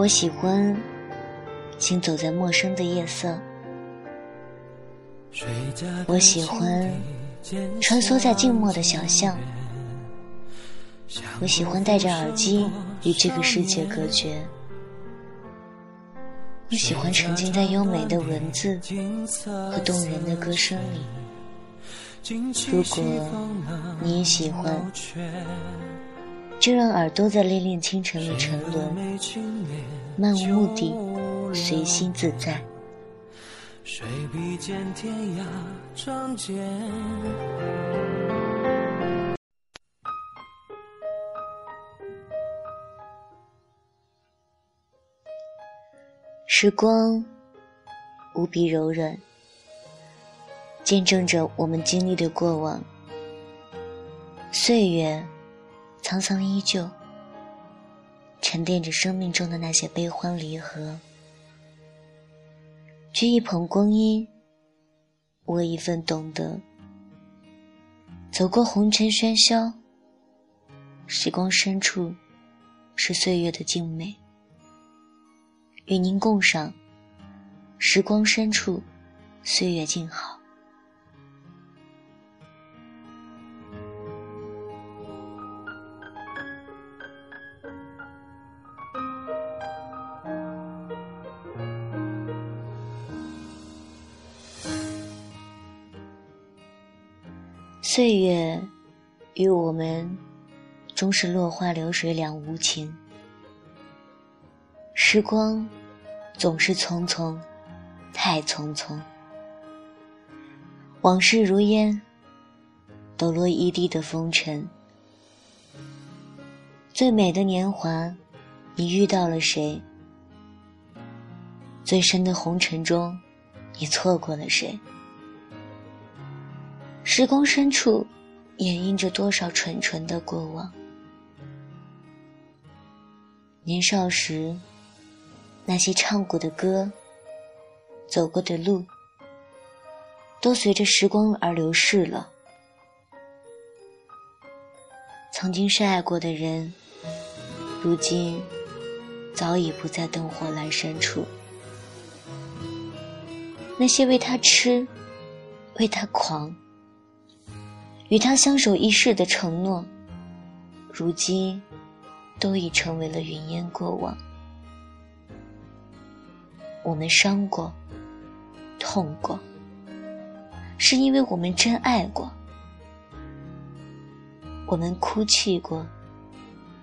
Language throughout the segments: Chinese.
我喜欢行走在陌生的夜色，我喜欢穿梭在静默的小巷，我喜欢戴着耳机与这个世界隔绝，我喜欢沉浸在优美的文字和动人的歌声里。如果你也喜欢，就让耳朵在恋恋清晨里沉沦，漫无目的，随心自在。时光无比柔软。见证着我们经历的过往，岁月沧桑依旧，沉淀着生命中的那些悲欢离合。掬一捧光阴，握一份懂得，走过红尘喧嚣，时光深处是岁月的静美。与您共赏，时光深处，岁月静好。岁月与我们终是落花流水两无情，时光总是匆匆，太匆匆。往事如烟，抖落一地的风尘。最美的年华，你遇到了谁？最深的红尘中，你错过了谁？时光深处，掩映着多少纯纯的过往。年少时，那些唱过的歌、走过的路，都随着时光而流逝了。曾经深爱过的人，如今早已不在灯火阑珊处。那些为他痴、为他狂。与他相守一世的承诺，如今都已成为了云烟过往。我们伤过，痛过，是因为我们真爱过；我们哭泣过，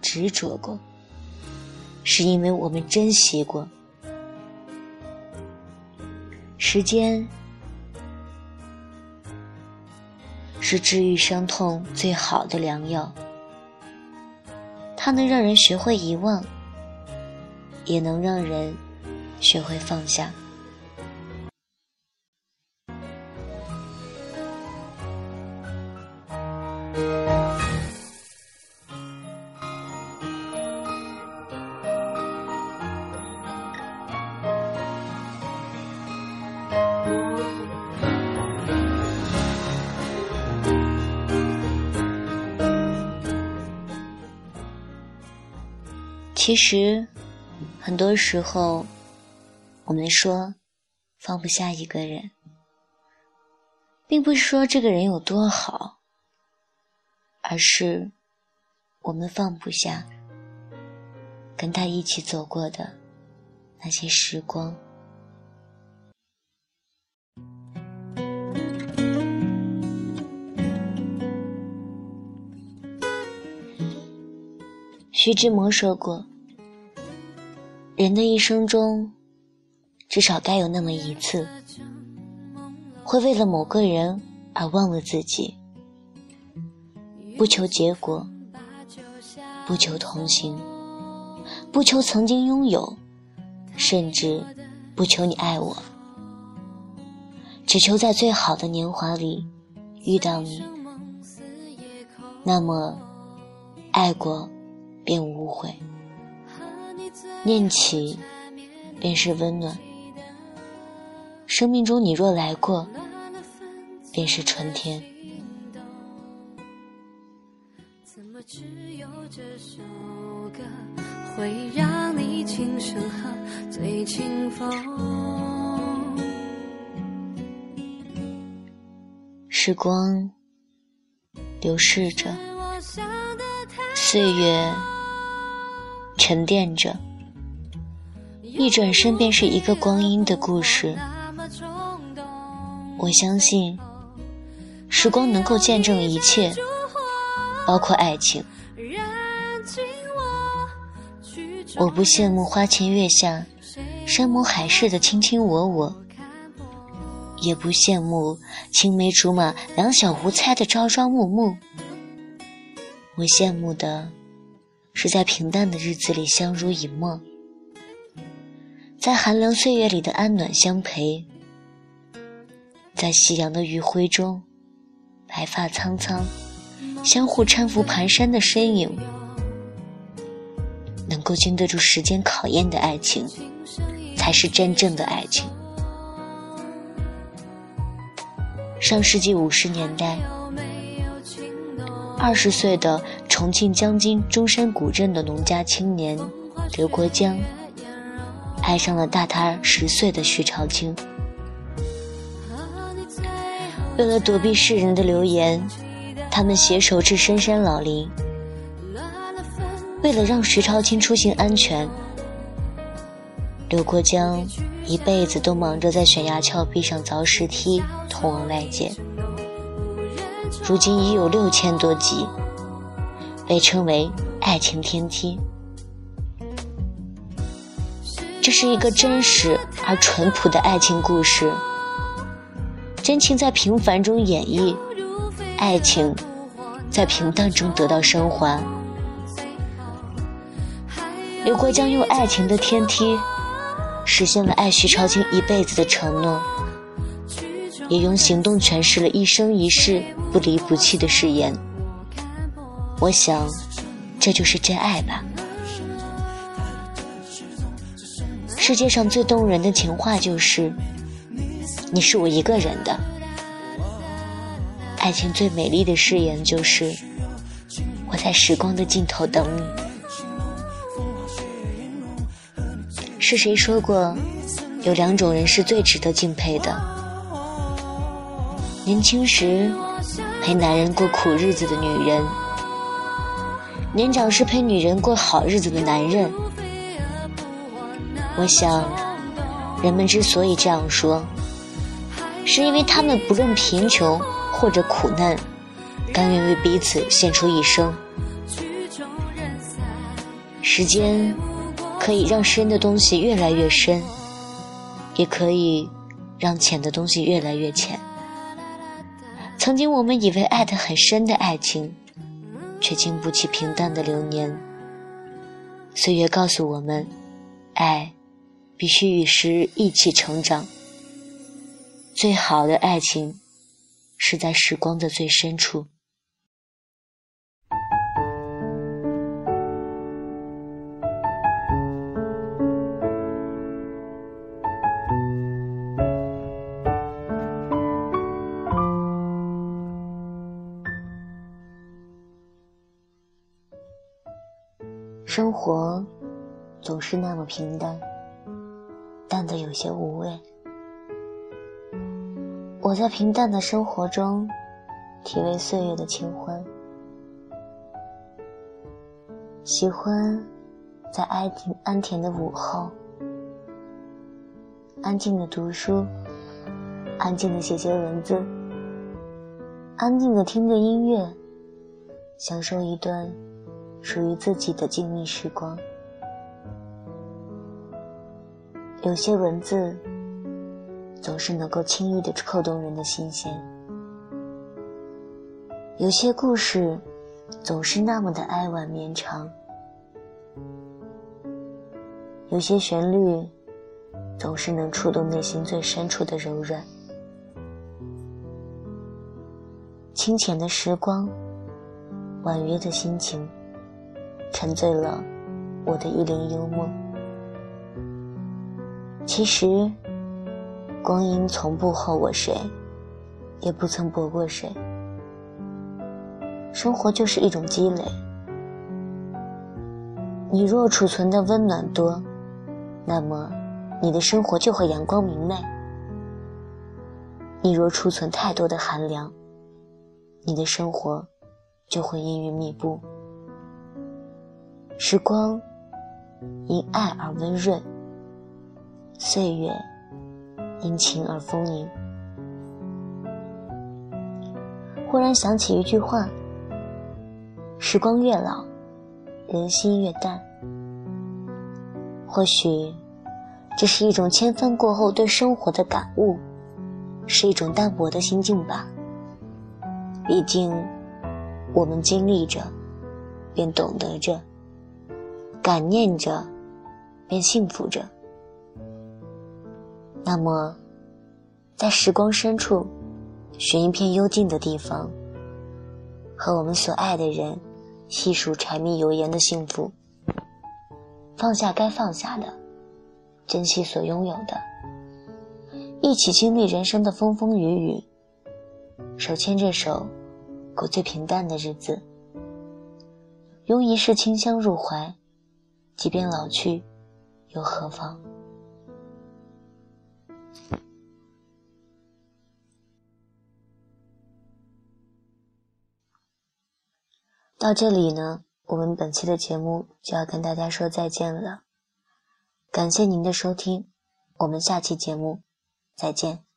执着过，是因为我们珍惜过。时间。是治愈伤痛最好的良药，它能让人学会遗忘，也能让人学会放下。其实，很多时候，我们说放不下一个人，并不是说这个人有多好，而是我们放不下跟他一起走过的那些时光。徐志摩说过。人的一生中，至少该有那么一次，会为了某个人而忘了自己，不求结果，不求同行，不求曾经拥有，甚至不求你爱我，只求在最好的年华里遇到你。那么，爱过便无悔。念起，便是温暖。生命中你若来过，便是春天。怎么只有这首歌会让你轻声清风？时光流逝着，岁月沉淀着，一转身便是一个光阴的故事。我相信，时光能够见证一切。包括爱情，我不羡慕花前月下、山盟海誓的卿卿我我，也不羡慕青梅竹马、两小无猜的朝朝暮暮。我羡慕的是在平淡的日子里相濡以沫，在寒凉岁月里的安暖相陪，在夕阳的余晖中，白发苍苍。相互搀扶蹒跚的身影，能够经得住时间考验的爱情，才是真正的爱情。上世纪五十年代，二十岁的重庆江津中山古镇的农家青年刘国江，爱上了大他十岁的徐朝清。为了躲避世人的流言。他们携手至深山老林，为了让徐朝清出行安全，刘国江一辈子都忙着在悬崖峭壁上凿石梯通往外界。如今已有六千多集，被称为“爱情天梯”。这是一个真实而淳朴的爱情故事，真情在平凡中演绎。爱情在平淡中得到升华。刘国江用爱情的天梯，实现了爱徐超清一辈子的承诺，也用行动诠释了一生一世不离不弃的誓言。我想，这就是真爱吧。世界上最动人的情话就是：“你是我一个人的。”爱情最美丽的誓言就是我在时光的尽头等你。是谁说过，有两种人是最值得敬佩的？年轻时陪男人过苦日子的女人，年长时陪女人过好日子的男人。我想，人们之所以这样说，是因为他们不论贫穷。或者苦难，甘愿为彼此献出一生。时间可以让深的东西越来越深，也可以让浅的东西越来越浅。曾经我们以为爱得很深的爱情，却经不起平淡的流年。岁月告诉我们，爱必须与时一起成长。最好的爱情。是在时光的最深处。生活总是那么平淡，淡的有些无味。我在平淡的生活中，体味岁月的清欢。喜欢在安安恬的午后，安静的读书，安静的写写文字，安静的听着音乐，享受一段属于自己的静谧时光。有些文字。总是能够轻易的扣动人的心弦，有些故事总是那么的哀婉绵长，有些旋律总是能触动内心最深处的柔软。清浅的时光，婉约的心情，沉醉了我的一帘幽梦。其实。光阴从不后我谁，也不曾薄过谁。生活就是一种积累。你若储存的温暖多，那么你的生活就会阳光明媚；你若储存太多的寒凉，你的生活就会阴云密布。时光因爱而温润，岁月因情而丰盈。忽然想起一句话：“时光越老。”人心越淡，或许这是一种千帆过后对生活的感悟，是一种淡泊的心境吧。毕竟，我们经历着，便懂得着；感念着，便幸福着。那么，在时光深处，寻一片幽静的地方，和我们所爱的人。细数柴米油盐的幸福，放下该放下的，珍惜所拥有的，一起经历人生的风风雨雨，手牵着手，过最平淡的日子，拥一世清香入怀，即便老去，又何妨？到这里呢，我们本期的节目就要跟大家说再见了。感谢您的收听，我们下期节目再见。